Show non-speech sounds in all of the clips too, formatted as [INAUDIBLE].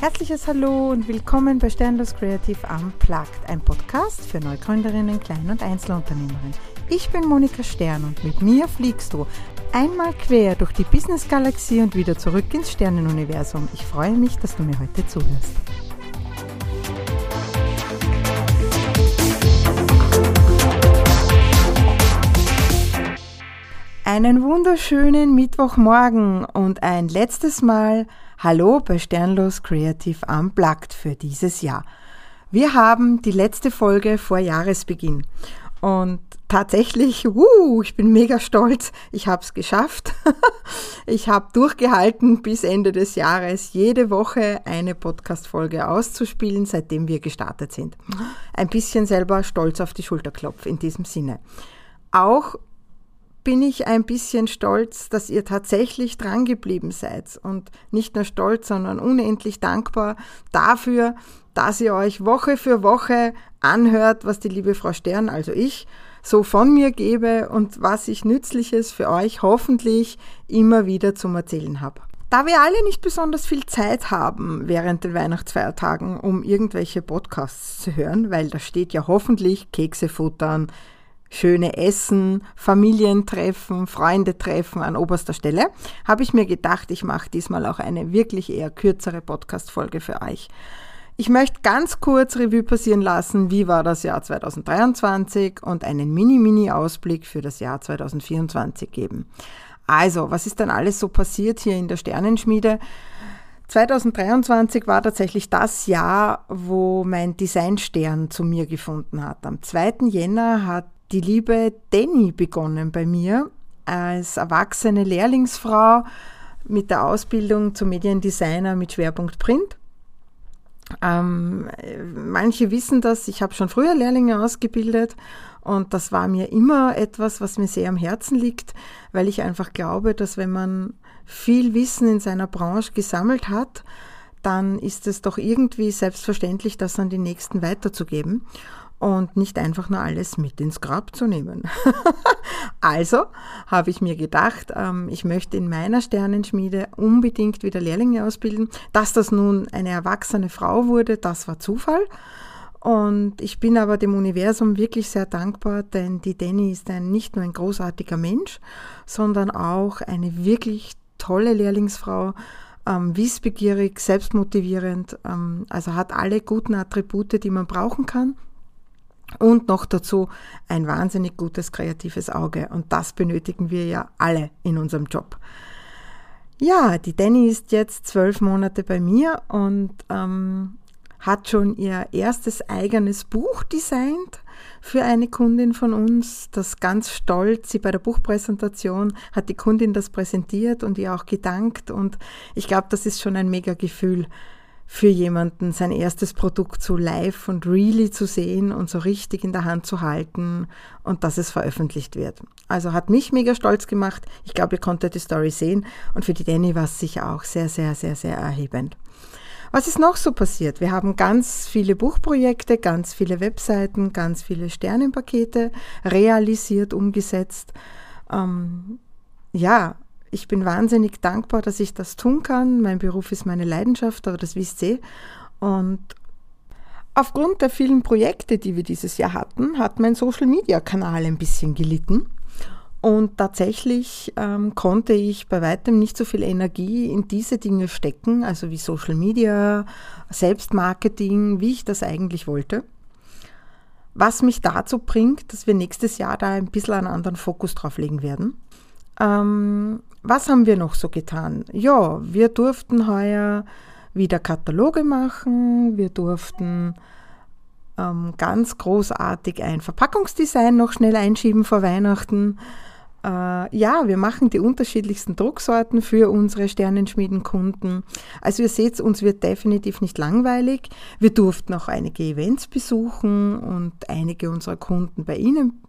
Herzliches Hallo und willkommen bei Sternlos Creative Unplugged, ein Podcast für Neugründerinnen, Klein- und Einzelunternehmerinnen. Ich bin Monika Stern und mit mir fliegst du einmal quer durch die Business-Galaxie und wieder zurück ins Sternenuniversum. Ich freue mich, dass du mir heute zuhörst. Einen wunderschönen Mittwochmorgen und ein letztes Mal Hallo bei Sternlos Creative Unplugged für dieses Jahr. Wir haben die letzte Folge vor Jahresbeginn und tatsächlich, uh, ich bin mega stolz, ich habe es geschafft. [LAUGHS] ich habe durchgehalten bis Ende des Jahres jede Woche eine Podcast-Folge auszuspielen, seitdem wir gestartet sind. Ein bisschen selber stolz auf die Schulterklopf in diesem Sinne. Auch bin ich ein bisschen stolz, dass ihr tatsächlich drangeblieben seid. Und nicht nur stolz, sondern unendlich dankbar dafür, dass ihr euch Woche für Woche anhört, was die liebe Frau Stern, also ich, so von mir gebe und was ich Nützliches für euch hoffentlich immer wieder zum Erzählen habe. Da wir alle nicht besonders viel Zeit haben während den Weihnachtsfeiertagen, um irgendwelche Podcasts zu hören, weil da steht ja hoffentlich Kekse futtern, schöne Essen, Familientreffen, Freundetreffen an oberster Stelle, habe ich mir gedacht, ich mache diesmal auch eine wirklich eher kürzere Podcast-Folge für euch. Ich möchte ganz kurz Revue passieren lassen, wie war das Jahr 2023 und einen Mini-Mini-Ausblick für das Jahr 2024 geben. Also, was ist denn alles so passiert hier in der Sternenschmiede? 2023 war tatsächlich das Jahr, wo mein Designstern zu mir gefunden hat. Am 2. Jänner hat die liebe Danny begonnen bei mir als erwachsene Lehrlingsfrau mit der Ausbildung zum Mediendesigner mit Schwerpunkt Print. Ähm, manche wissen das, ich habe schon früher Lehrlinge ausgebildet und das war mir immer etwas, was mir sehr am Herzen liegt, weil ich einfach glaube, dass wenn man viel Wissen in seiner Branche gesammelt hat, dann ist es doch irgendwie selbstverständlich, das an die Nächsten weiterzugeben und nicht einfach nur alles mit ins Grab zu nehmen. [LAUGHS] also habe ich mir gedacht, ähm, ich möchte in meiner Sternenschmiede unbedingt wieder Lehrlinge ausbilden. Dass das nun eine erwachsene Frau wurde, das war Zufall. Und ich bin aber dem Universum wirklich sehr dankbar, denn die Danny ist ein, nicht nur ein großartiger Mensch, sondern auch eine wirklich tolle Lehrlingsfrau, ähm, wissbegierig, selbstmotivierend, ähm, also hat alle guten Attribute, die man brauchen kann und noch dazu ein wahnsinnig gutes kreatives Auge. Und das benötigen wir ja alle in unserem Job. Ja, die Danny ist jetzt zwölf Monate bei mir und ähm, hat schon ihr erstes eigenes Buch designt für eine Kundin von uns. Das ganz stolz, sie bei der Buchpräsentation hat die Kundin das präsentiert und ihr auch gedankt. Und ich glaube, das ist schon ein mega Gefühl, für jemanden sein erstes Produkt so live und really zu sehen und so richtig in der Hand zu halten und dass es veröffentlicht wird. Also hat mich mega stolz gemacht. Ich glaube, ihr konntet die Story sehen und für die Danny war es sicher auch sehr, sehr, sehr, sehr erhebend. Was ist noch so passiert? Wir haben ganz viele Buchprojekte, ganz viele Webseiten, ganz viele Sternenpakete realisiert, umgesetzt. Ähm, ja, ich bin wahnsinnig dankbar, dass ich das tun kann. Mein Beruf ist meine Leidenschaft, aber das wisst ihr. Und aufgrund der vielen Projekte, die wir dieses Jahr hatten, hat mein Social-Media-Kanal ein bisschen gelitten. Und tatsächlich ähm, konnte ich bei weitem nicht so viel Energie in diese Dinge stecken, also wie Social Media, Selbstmarketing, wie ich das eigentlich wollte. Was mich dazu bringt, dass wir nächstes Jahr da ein bisschen einen anderen Fokus drauf legen werden. Ähm, was haben wir noch so getan? Ja, wir durften heuer wieder Kataloge machen, wir durften ähm, ganz großartig ein Verpackungsdesign noch schnell einschieben vor Weihnachten. Äh, ja, wir machen die unterschiedlichsten Drucksorten für unsere Sternenschmiedenkunden. Also ihr seht, uns wird definitiv nicht langweilig. Wir durften auch einige Events besuchen und einige unserer Kunden bei Ihnen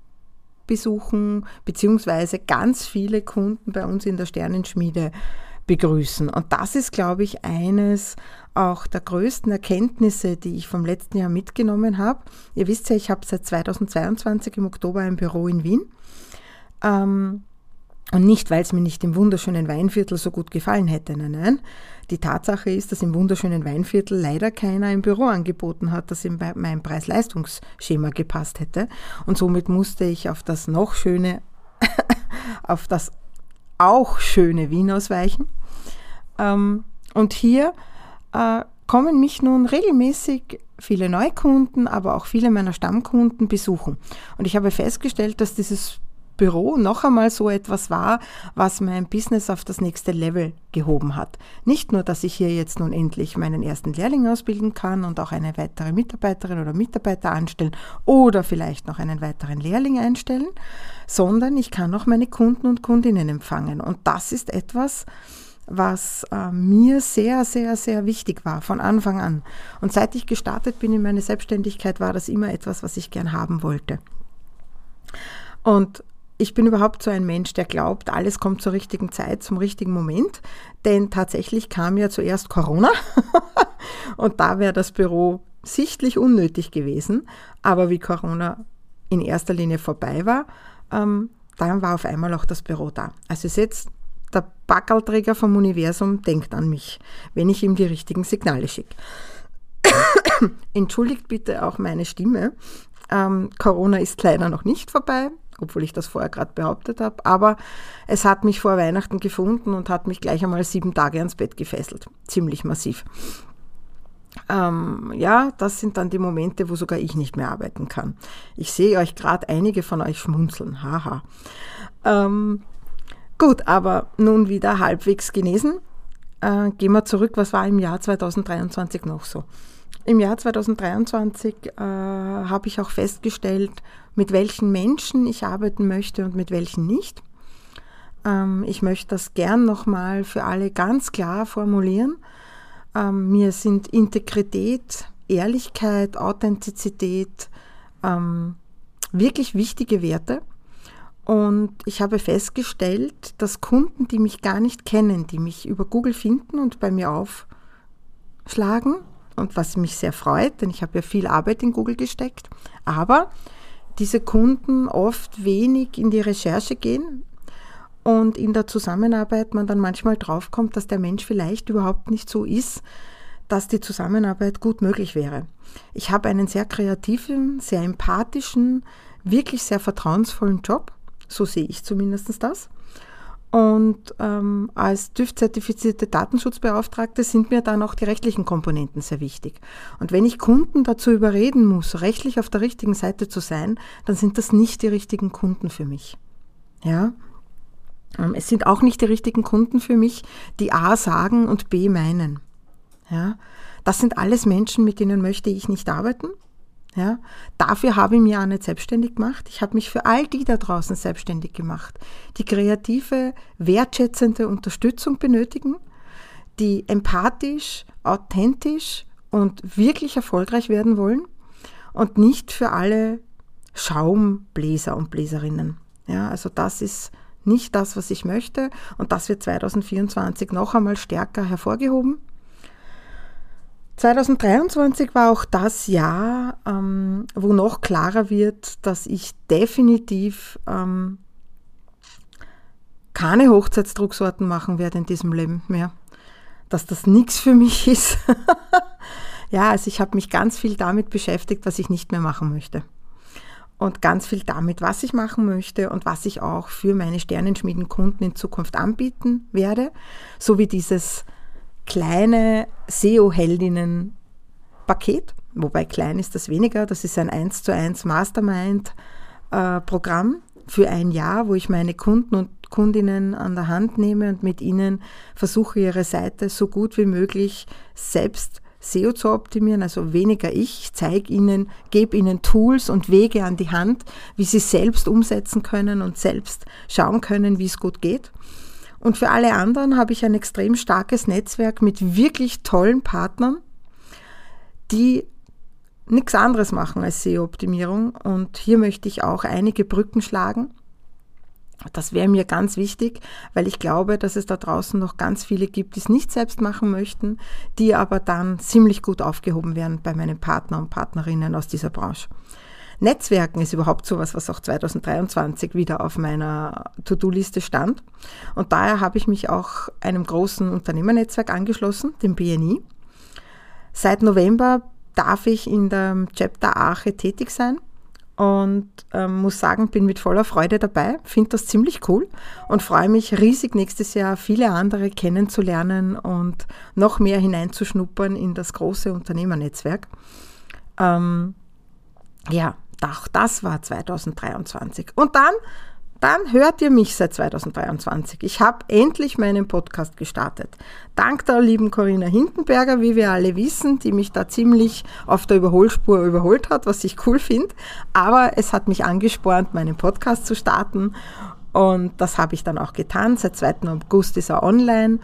besuchen, beziehungsweise ganz viele Kunden bei uns in der Sternenschmiede begrüßen. Und das ist, glaube ich, eines auch der größten Erkenntnisse, die ich vom letzten Jahr mitgenommen habe. Ihr wisst ja, ich habe seit 2022 im Oktober ein Büro in Wien. Ähm, Und nicht, weil es mir nicht im wunderschönen Weinviertel so gut gefallen hätte. Nein, nein. Die Tatsache ist, dass im wunderschönen Weinviertel leider keiner ein Büro angeboten hat, das in mein Preis-Leistungsschema gepasst hätte. Und somit musste ich auf das noch schöne, [LAUGHS] auf das auch schöne Wien ausweichen. Ähm, und hier äh, kommen mich nun regelmäßig viele Neukunden, aber auch viele meiner Stammkunden besuchen. Und ich habe festgestellt, dass dieses Büro noch einmal so etwas war, was mein Business auf das nächste Level gehoben hat. Nicht nur, dass ich hier jetzt nun endlich meinen ersten Lehrling ausbilden kann und auch eine weitere Mitarbeiterin oder Mitarbeiter anstellen oder vielleicht noch einen weiteren Lehrling einstellen, sondern ich kann auch meine Kunden und Kundinnen empfangen. Und das ist etwas, was äh, mir sehr, sehr, sehr wichtig war von Anfang an. Und seit ich gestartet bin in meine Selbstständigkeit, war das immer etwas, was ich gern haben wollte. Und ich bin überhaupt so ein Mensch, der glaubt, alles kommt zur richtigen Zeit, zum richtigen Moment. Denn tatsächlich kam ja zuerst Corona [LAUGHS] und da wäre das Büro sichtlich unnötig gewesen. Aber wie Corona in erster Linie vorbei war, ähm, dann war auf einmal auch das Büro da. Also ist jetzt der Backelträger vom Universum denkt an mich, wenn ich ihm die richtigen Signale schicke. [COUGHS] Entschuldigt bitte auch meine Stimme. Ähm, Corona ist leider noch nicht vorbei obwohl ich das vorher gerade behauptet habe. Aber es hat mich vor Weihnachten gefunden und hat mich gleich einmal sieben Tage ans Bett gefesselt. Ziemlich massiv. Ähm, ja, das sind dann die Momente, wo sogar ich nicht mehr arbeiten kann. Ich sehe euch gerade einige von euch schmunzeln. Haha. Ähm, gut, aber nun wieder halbwegs genesen. Äh, gehen wir zurück, was war im Jahr 2023 noch so? Im Jahr 2023 äh, habe ich auch festgestellt, mit welchen Menschen ich arbeiten möchte und mit welchen nicht. Ähm, ich möchte das gern nochmal für alle ganz klar formulieren. Ähm, mir sind Integrität, Ehrlichkeit, Authentizität ähm, wirklich wichtige Werte. Und ich habe festgestellt, dass Kunden, die mich gar nicht kennen, die mich über Google finden und bei mir aufschlagen, und was mich sehr freut, denn ich habe ja viel Arbeit in Google gesteckt, aber diese Kunden oft wenig in die Recherche gehen und in der Zusammenarbeit man dann manchmal draufkommt, dass der Mensch vielleicht überhaupt nicht so ist, dass die Zusammenarbeit gut möglich wäre. Ich habe einen sehr kreativen, sehr empathischen, wirklich sehr vertrauensvollen Job, so sehe ich zumindest das. Und ähm, als TÜV-zertifizierte Datenschutzbeauftragte sind mir dann auch die rechtlichen Komponenten sehr wichtig. Und wenn ich Kunden dazu überreden muss, rechtlich auf der richtigen Seite zu sein, dann sind das nicht die richtigen Kunden für mich. Ja? Ähm, es sind auch nicht die richtigen Kunden für mich, die A sagen und B meinen. Ja? Das sind alles Menschen, mit denen möchte ich nicht arbeiten. Ja, dafür habe ich mich auch nicht selbstständig gemacht. Ich habe mich für all die da draußen selbstständig gemacht, die kreative, wertschätzende Unterstützung benötigen, die empathisch, authentisch und wirklich erfolgreich werden wollen und nicht für alle Schaumbläser und Bläserinnen. Ja, also das ist nicht das, was ich möchte und das wird 2024 noch einmal stärker hervorgehoben. 2023 war auch das Jahr, ähm, wo noch klarer wird, dass ich definitiv ähm, keine Hochzeitsdrucksorten machen werde in diesem Leben mehr. Dass das nichts für mich [LAUGHS] ist. ja, also ich habe mich ganz viel damit beschäftigt, was ich nicht mehr machen möchte. Und ganz viel damit, was ich machen möchte und was ich auch für meine Sternenschmiedenkunden in Zukunft anbieten werde. So wie dieses kleine SEO-Heldinnen-Paket, wobei klein ist das weniger, das ist ein 1 zu 1 Mastermind-Programm für ein Jahr, wo ich meine Kunden und Kundinnen an der Hand nehme und mit ihnen versuche, ihre Seite so gut wie möglich selbst SEO zu optimieren, also weniger ich. Ich zeige ihnen, gebe ihnen Tools und Wege an die Hand, wie sie selbst umsetzen können und selbst schauen können, wie es gut geht. Und für alle anderen habe ich ein extrem starkes Netzwerk mit wirklich tollen Partnern, die nichts anderes machen als SEO-Optimierung. Und hier möchte ich auch einige Brücken schlagen. Das wäre mir ganz wichtig, weil ich glaube, dass es da draußen noch ganz viele gibt, die es nicht selbst machen möchten, die aber dann ziemlich gut aufgehoben werden bei meinen Partnern und Partnerinnen aus dieser Branche. Netzwerken ist überhaupt sowas, was auch 2023 wieder auf meiner To-Do-Liste stand. Und daher habe ich mich auch einem großen Unternehmernetzwerk angeschlossen, dem BNI. Seit November darf ich in der Chapter Aache tätig sein und ähm, muss sagen, bin mit voller Freude dabei, finde das ziemlich cool und freue mich riesig nächstes Jahr viele andere kennenzulernen und noch mehr hineinzuschnuppern in das große Unternehmernetzwerk. Ähm, ja, auch das war 2023. Und dann dann hört ihr mich seit 2023. Ich habe endlich meinen Podcast gestartet. Dank der lieben Corinna Hindenberger, wie wir alle wissen, die mich da ziemlich auf der Überholspur überholt hat, was ich cool finde. Aber es hat mich angespornt, meinen Podcast zu starten. Und das habe ich dann auch getan. Seit 2. August ist er online.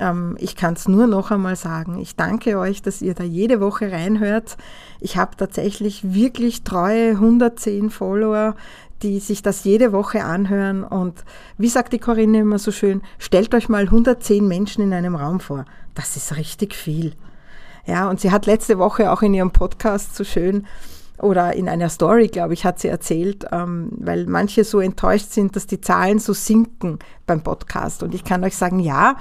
Ähm, ich kann es nur noch einmal sagen. Ich danke euch, dass ihr da jede Woche reinhört. Ich habe tatsächlich wirklich treue 110 Follower, die sich das jede Woche anhören. Und wie sagt die Corinne immer so schön, stellt euch mal 110 Menschen in einem Raum vor. Das ist richtig viel. Ja, und sie hat letzte Woche auch in ihrem Podcast so schön oder in einer Story, glaube ich, hat sie erzählt, ähm, weil manche so enttäuscht sind, dass die Zahlen so sinken beim Podcast. Und ich kann euch sagen, ja,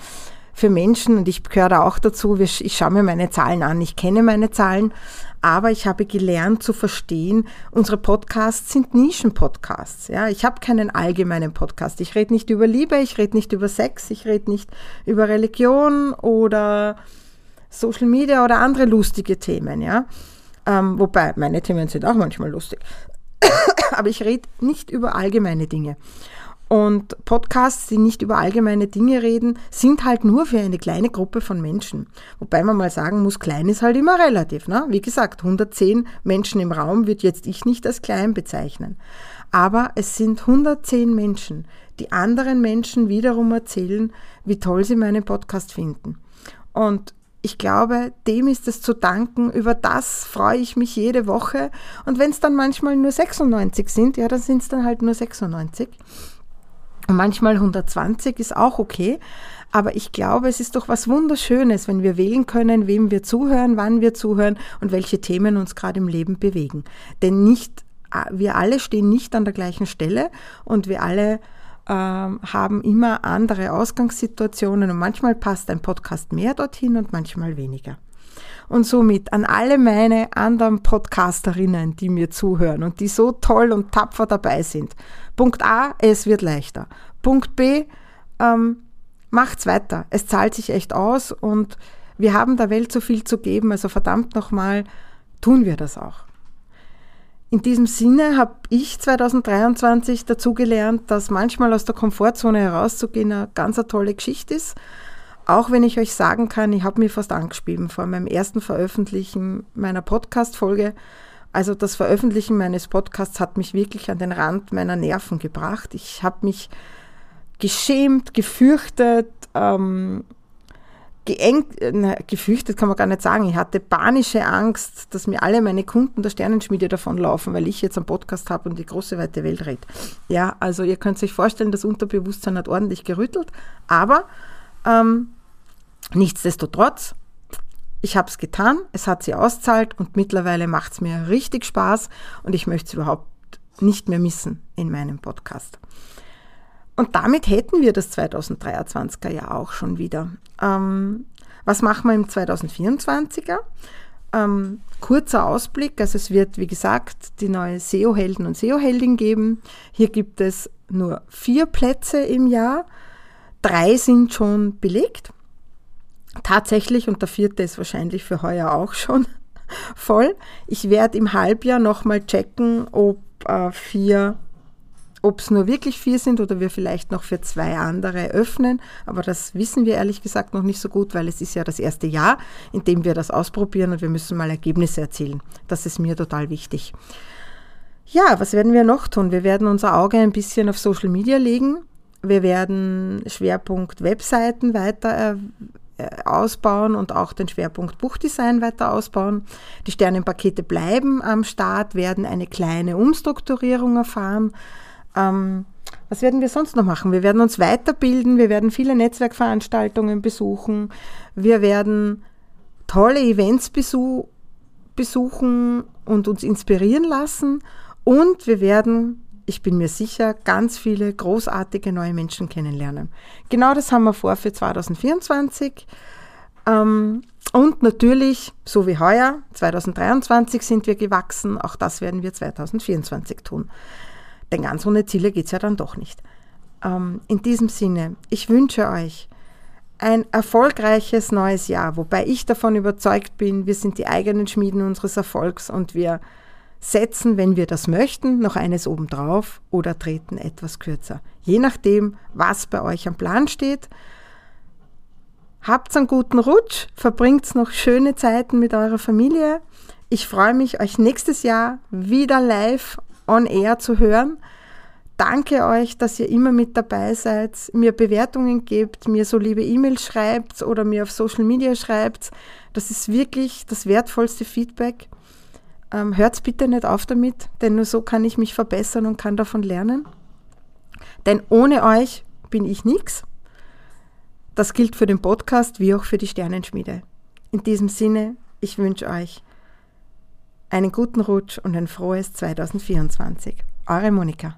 für Menschen, und ich gehöre da auch dazu, ich schaue mir meine Zahlen an, ich kenne meine Zahlen, aber ich habe gelernt zu verstehen, unsere Podcasts sind Nischenpodcasts. Ja, ich habe keinen allgemeinen Podcast. Ich rede nicht über Liebe, ich rede nicht über Sex, ich rede nicht über Religion oder Social Media oder andere lustige Themen. Ja, ähm, wobei meine Themen sind auch manchmal lustig. [COUGHS] aber ich rede nicht über allgemeine Dinge. Und Podcasts, die nicht über allgemeine Dinge reden, sind halt nur für eine kleine Gruppe von Menschen. Wobei man mal sagen muss, klein ist halt immer relativ. Ne? Wie gesagt, 110 Menschen im Raum wird jetzt ich nicht als klein bezeichnen. Aber es sind 110 Menschen, die anderen Menschen wiederum erzählen, wie toll sie meinen Podcast finden. Und ich glaube, dem ist es zu danken. Über das freue ich mich jede Woche. Und wenn es dann manchmal nur 96 sind, ja, dann sind es dann halt nur 96. Manchmal 120 ist auch okay, aber ich glaube, es ist doch was Wunderschönes, wenn wir wählen können, wem wir zuhören, wann wir zuhören und welche Themen uns gerade im Leben bewegen. Denn nicht, äh, wir alle stehen nicht an der gleichen Stelle und wir alle ähm, haben immer andere Ausgangssituationen und manchmal passt ein Podcast mehr dorthin und manchmal weniger. Und somit an alle meine anderen Podcasterinnen, die mir zuhören und die so toll und tapfer dabei sind. Punkt A, es wird leichter. Punkt B, ähm, macht's weiter. Es zahlt sich echt aus und wir haben der Welt so viel zu geben, also verdammt nochmal, tun wir das auch. In diesem Sinne habe ich 2023 dazugelernt, dass manchmal aus der Komfortzone herauszugehen eine ganz eine tolle Geschichte ist auch wenn ich euch sagen kann, ich habe mir fast angespielt vor meinem ersten Veröffentlichen meiner Podcast-Folge. Also das Veröffentlichen meines Podcasts hat mich wirklich an den Rand meiner Nerven gebracht. Ich habe mich geschämt, gefürchtet, ähm, geengt, na, gefürchtet kann man gar nicht sagen. Ich hatte panische Angst, dass mir alle meine Kunden der Sternenschmiede davonlaufen, weil ich jetzt einen Podcast habe und die große weite Welt rede. Ja, also ihr könnt euch vorstellen, das Unterbewusstsein hat ordentlich gerüttelt, aber ähm, Nichtsdestotrotz, ich habe es getan, es hat sie auszahlt und mittlerweile macht es mir richtig Spaß und ich möchte es überhaupt nicht mehr missen in meinem Podcast. Und damit hätten wir das 2023er Jahr auch schon wieder. Ähm, was machen wir im 2024er? Ähm, kurzer Ausblick, also es wird, wie gesagt, die neue SEO-Helden und SEO-Heldin geben. Hier gibt es nur vier Plätze im Jahr. Drei sind schon belegt tatsächlich, und der vierte ist wahrscheinlich für heuer auch schon [LAUGHS] voll, ich werde im Halbjahr nochmal checken, ob äh, vier ob es nur wirklich vier sind oder wir vielleicht noch für zwei andere öffnen. Aber das wissen wir ehrlich gesagt noch nicht so gut, weil es ist ja das erste Jahr, in dem wir das ausprobieren und wir müssen mal Ergebnisse erzielen. Das ist mir total wichtig. Ja, was werden wir noch tun? Wir werden unser Auge ein bisschen auf Social Media legen. Wir werden Schwerpunkt Webseiten weiter äh, ausbauen und auch den Schwerpunkt Buchdesign weiter ausbauen. Die Sternenpakete bleiben am Start, werden eine kleine Umstrukturierung erfahren. Ähm, was werden wir sonst noch machen? Wir werden uns weiterbilden, wir werden viele Netzwerkveranstaltungen besuchen, wir werden tolle Events besuchen und uns inspirieren lassen Und wir werden, ich bin mir sicher, ganz viele großartige neue Menschen kennenlernen. Genau das haben wir vor für 2024. Ähm, und natürlich, so wie heuer, 2023 sind wir gewachsen, auch das werden wir 2024 tun. Denn ganz ohne Ziele geht es ja dann doch nicht. Ähm, in diesem Sinne, ich wünsche euch ein erfolgreiches neues Jahr, wobei ich davon überzeugt bin, wir sind die eigenen Schmieden unseres Erfolgs und wir setzen, wenn wir das möchten, noch eines obendrauf oder treten etwas kürzer. Je nachdem, was bei euch am Plan steht. Habt einen guten Rutsch, verbringt noch schöne Zeiten mit eurer Familie. Ich freue mich, euch nächstes Jahr wieder live on air zu hören. Danke euch, dass ihr immer mit dabei seid, mir Bewertungen gebt, mir so liebe E-Mails schreibt oder mir auf Social Media schreibt. Das ist wirklich das wertvollste Feedback. Ähm, Hört bitte nicht auf damit, denn nur so kann ich mich verbessern und kann davon lernen. Denn ohne euch bin ich nichts. Das gilt für den Podcast wie auch für die Sternenschmiede. In diesem Sinne, ich wünsche euch einen guten Rutsch und ein frohes 2024. Eure Monika.